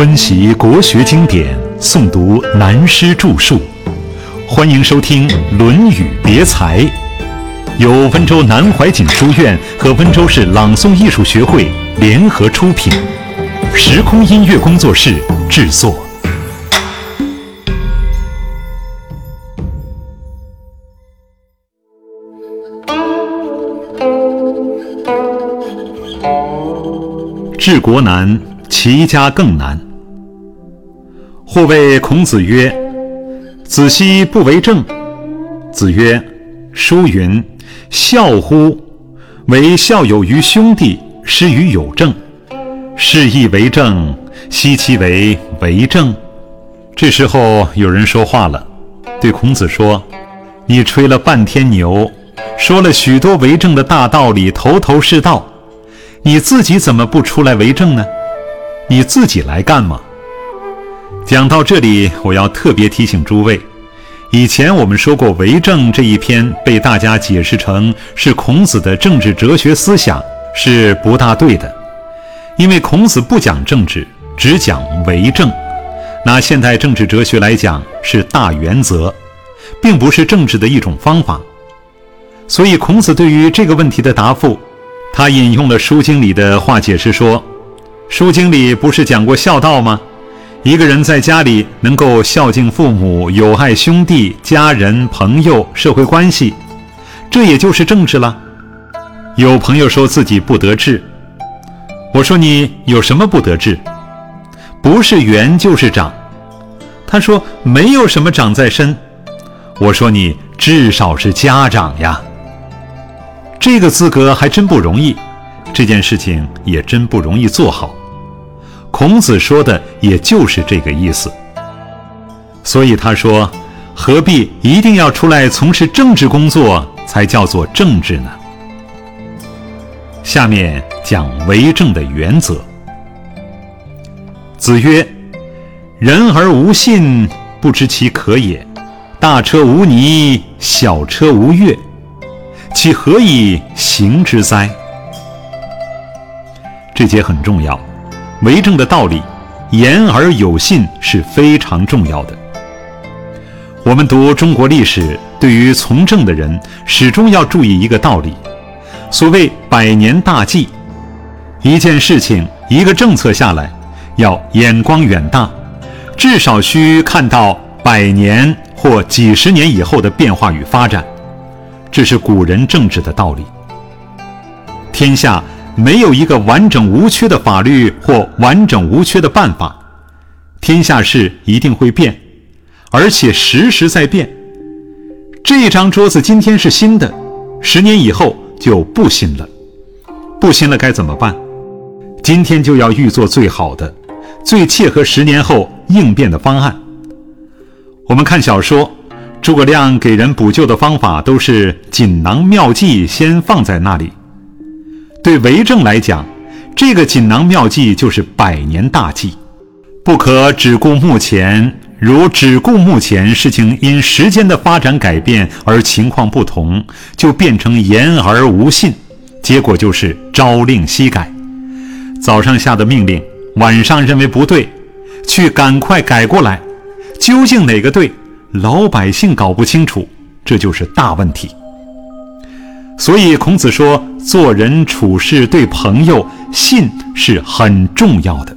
温习国学经典，诵读南师著述，欢迎收听《论语别裁》，由温州南怀瑾书院和温州市朗诵艺术学会联合出品，时空音乐工作室制作。治国难，齐家更难。或谓孔子曰：“子奚不为政？”子曰：“书云：‘孝乎！为孝有于兄弟，施于有政。是亦为政，奚其为为政？’”这时候有人说话了，对孔子说：“你吹了半天牛，说了许多为政的大道理，头头是道。”你自己怎么不出来为政呢？你自己来干嘛？讲到这里，我要特别提醒诸位，以前我们说过，为政这一篇被大家解释成是孔子的政治哲学思想，是不大对的。因为孔子不讲政治，只讲为政。拿现代政治哲学来讲，是大原则，并不是政治的一种方法。所以，孔子对于这个问题的答复。他引用了《书经》里的话解释说，《书经》里不是讲过孝道吗？一个人在家里能够孝敬父母、友爱兄弟、家人、朋友、社会关系，这也就是政治了。有朋友说自己不得志，我说你有什么不得志？不是圆就是长。他说没有什么长在身，我说你至少是家长呀。这个资格还真不容易，这件事情也真不容易做好。孔子说的也就是这个意思。所以他说：“何必一定要出来从事政治工作才叫做政治呢？”下面讲为政的原则。子曰：“人而无信，不知其可也。大车无泥，小车无月。”其何以行之哉？这节很重要，为政的道理，言而有信是非常重要的。我们读中国历史，对于从政的人，始终要注意一个道理：所谓百年大计，一件事情、一个政策下来，要眼光远大，至少需看到百年或几十年以后的变化与发展。这是古人政治的道理。天下没有一个完整无缺的法律或完整无缺的办法，天下事一定会变，而且时时在变。这张桌子今天是新的，十年以后就不新了。不新了该怎么办？今天就要预做最好的、最切合十年后应变的方案。我们看小说。诸葛亮给人补救的方法都是锦囊妙计，先放在那里。对为政来讲，这个锦囊妙计就是百年大计，不可只顾目前。如只顾目前，事情因时间的发展改变而情况不同，就变成言而无信，结果就是朝令夕改。早上下的命令，晚上认为不对，去赶快改过来，究竟哪个对？老百姓搞不清楚，这就是大问题。所以孔子说，做人处事对朋友，信是很重要的，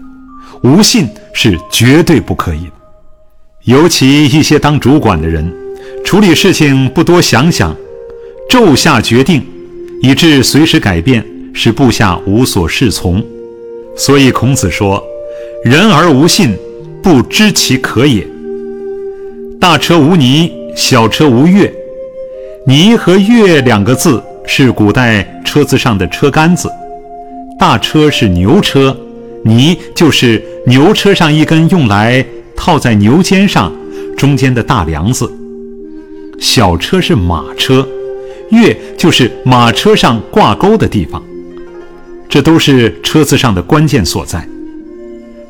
无信是绝对不可以的。尤其一些当主管的人，处理事情不多想想，骤下决定，以致随时改变，使部下无所适从。所以孔子说：“人而无信，不知其可也。”大车无泥，小车无月。泥和月两个字是古代车子上的车杆子。大车是牛车，泥就是牛车上一根用来套在牛肩上中间的大梁子。小车是马车，月就是马车上挂钩的地方。这都是车子上的关键所在。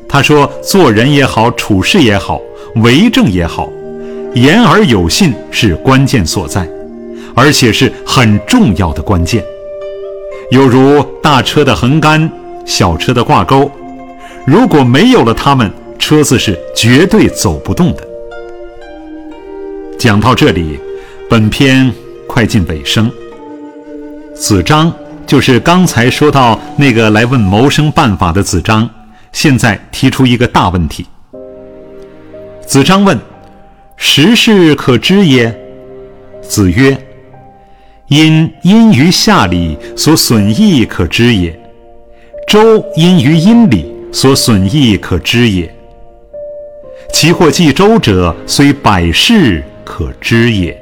他说：做人也好，处事也好，为政也好。言而有信是关键所在，而且是很重要的关键。有如大车的横杆，小车的挂钩，如果没有了它们，车子是绝对走不动的。讲到这里，本篇快进尾声。子张就是刚才说到那个来问谋生办法的子张，现在提出一个大问题。子张问：“时事可知耶？”子曰：“因阴于下里，所损益可知也；周因于阴里，所损益可知也。其或记周者，虽百世可知也。”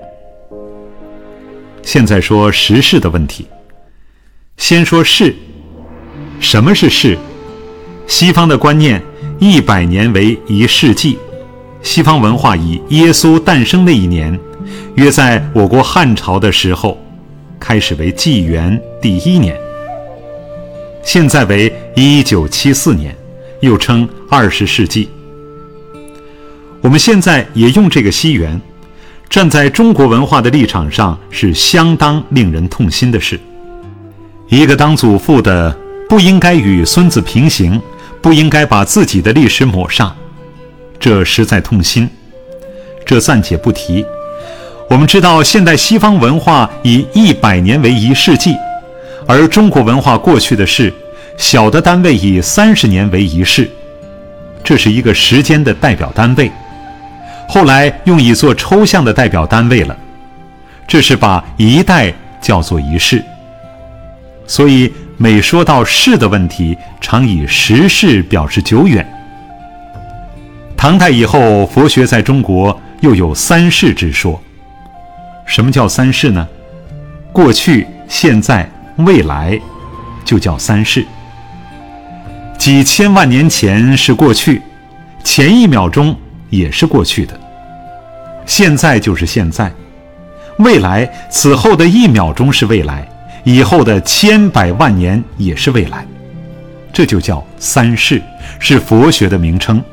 现在说时事的问题。先说世，什么是世？西方的观念，一百年为一世纪。西方文化以耶稣诞生那一年，约在我国汉朝的时候，开始为纪元第一年。现在为一九七四年，又称二十世纪。我们现在也用这个西元，站在中国文化的立场上，是相当令人痛心的事。一个当祖父的不应该与孙子平行，不应该把自己的历史抹煞。这实在痛心，这暂且不提。我们知道，现代西方文化以一百年为一世纪，而中国文化过去的是小的单位以三十年为一世，这是一个时间的代表单位。后来用以做抽象的代表单位了，这是把一代叫做一世。所以每说到世的问题，常以时世表示久远。唐代以后，佛学在中国又有三世之说。什么叫三世呢？过去、现在、未来，就叫三世。几千万年前是过去，前一秒钟也是过去的；现在就是现在，未来此后的一秒钟是未来，以后的千百万年也是未来。这就叫三世，是佛学的名称。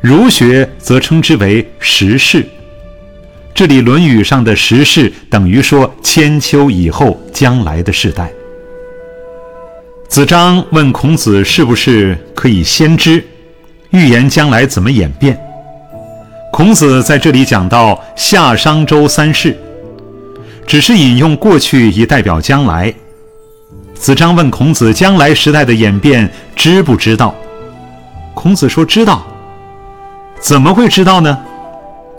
儒学则称之为十世。这里《论语》上的时事等于说千秋以后将来的世代。子张问孔子是不是可以先知，预言将来怎么演变？孔子在这里讲到夏商周三世，只是引用过去以代表将来。子张问孔子将来时代的演变知不知道？孔子说知道。怎么会知道呢？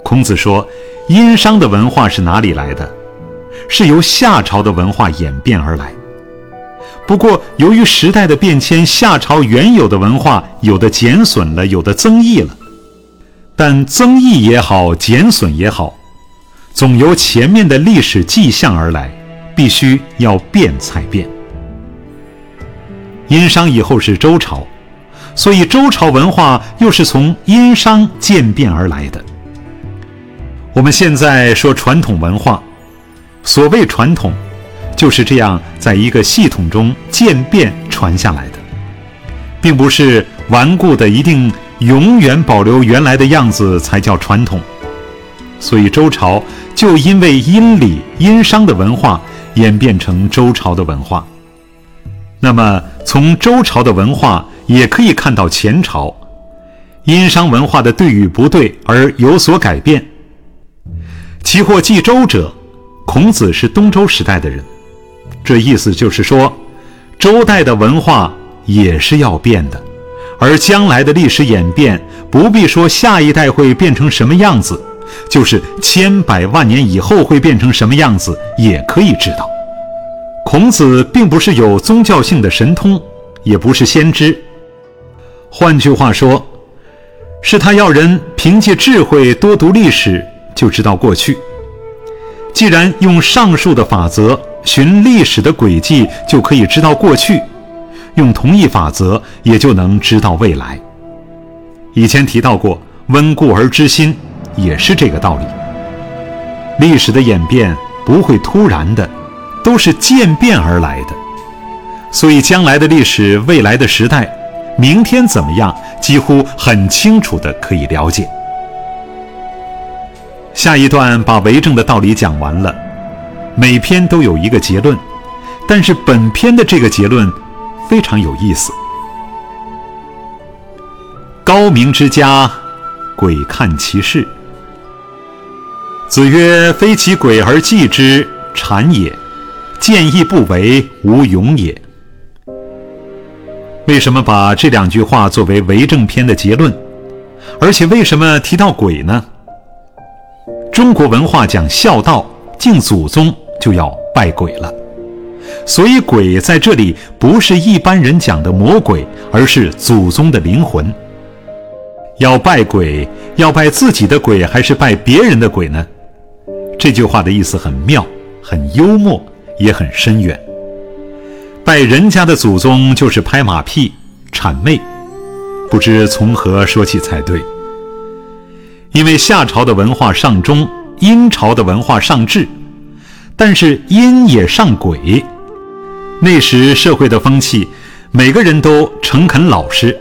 孔子说：“殷商的文化是哪里来的？是由夏朝的文化演变而来。不过，由于时代的变迁，夏朝原有的文化有的减损了，有的增益了。但增益也好，减损也好，总由前面的历史迹象而来，必须要变才变。殷商以后是周朝。”所以，周朝文化又是从殷商渐变而来的。我们现在说传统文化，所谓传统，就是这样在一个系统中渐变传下来的，并不是顽固的一定永远保留原来的样子才叫传统。所以，周朝就因为殷礼、殷商的文化演变成周朝的文化。那么，从周朝的文化。也可以看到前朝殷商文化的对与不对而有所改变。其或记周者，孔子是东周时代的人，这意思就是说，周代的文化也是要变的，而将来的历史演变，不必说下一代会变成什么样子，就是千百万年以后会变成什么样子，也可以知道。孔子并不是有宗教性的神通，也不是先知。换句话说，是他要人凭借智慧多读历史，就知道过去。既然用上述的法则寻历史的轨迹，就可以知道过去；用同一法则，也就能知道未来。以前提到过，温故而知新，也是这个道理。历史的演变不会突然的，都是渐变而来的。所以，将来的历史，未来的时代。明天怎么样？几乎很清楚的可以了解。下一段把为政的道理讲完了，每篇都有一个结论，但是本篇的这个结论非常有意思。高明之家，鬼看其事。子曰：“非其鬼而祭之，谄也；见义不为，无勇也。”为什么把这两句话作为为政篇的结论？而且为什么提到鬼呢？中国文化讲孝道，敬祖宗就要拜鬼了，所以鬼在这里不是一般人讲的魔鬼，而是祖宗的灵魂。要拜鬼，要拜自己的鬼，还是拜别人的鬼呢？这句话的意思很妙，很幽默，也很深远。拜人家的祖宗就是拍马屁、谄媚，不知从何说起才对。因为夏朝的文化上忠，殷朝的文化上智，但是殷也上鬼。那时社会的风气，每个人都诚恳老实，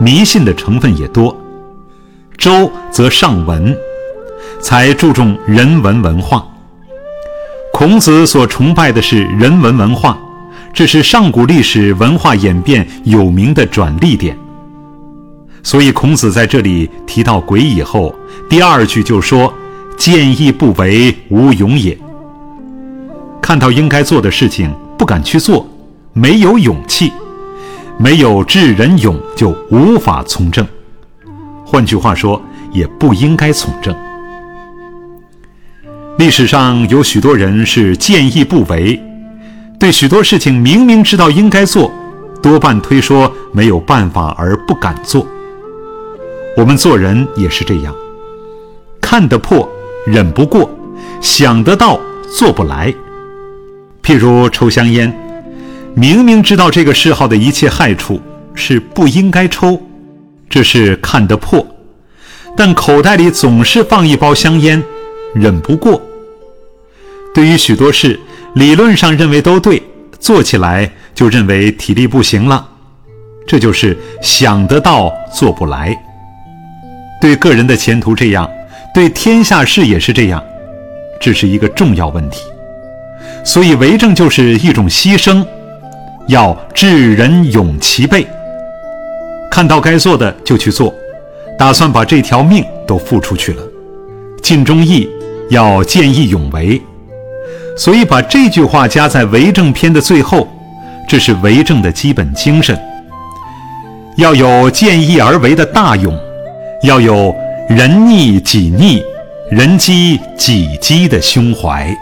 迷信的成分也多。周则上文。才注重人文文化。孔子所崇拜的是人文文化，这是上古历史文化演变有名的转捩点。所以，孔子在这里提到鬼以后，第二句就说：“见义不为，无勇也。”看到应该做的事情不敢去做，没有勇气，没有智人勇，就无法从政。换句话说，也不应该从政。历史上有许多人是见义不为，对许多事情明明知道应该做，多半推说没有办法而不敢做。我们做人也是这样，看得破，忍不过，想得到，做不来。譬如抽香烟，明明知道这个嗜好的一切害处是不应该抽，这是看得破，但口袋里总是放一包香烟，忍不过。对于许多事，理论上认为都对，做起来就认为体力不行了，这就是想得到做不来。对个人的前途这样，对天下事也是这样，这是一个重要问题。所以为政就是一种牺牲，要智人勇其备，看到该做的就去做，打算把这条命都付出去了。尽忠义，要见义勇为。所以，把这句话加在为政篇的最后，这是为政的基本精神。要有见义而为的大勇，要有人逆己逆、人饥己饥的胸怀。